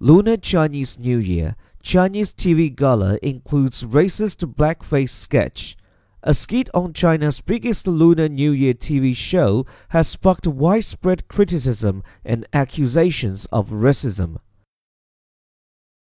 Lunar Chinese New Year, Chinese TV gala includes racist blackface sketch. A skit on China's biggest Lunar New Year TV show has sparked widespread criticism and accusations of racism.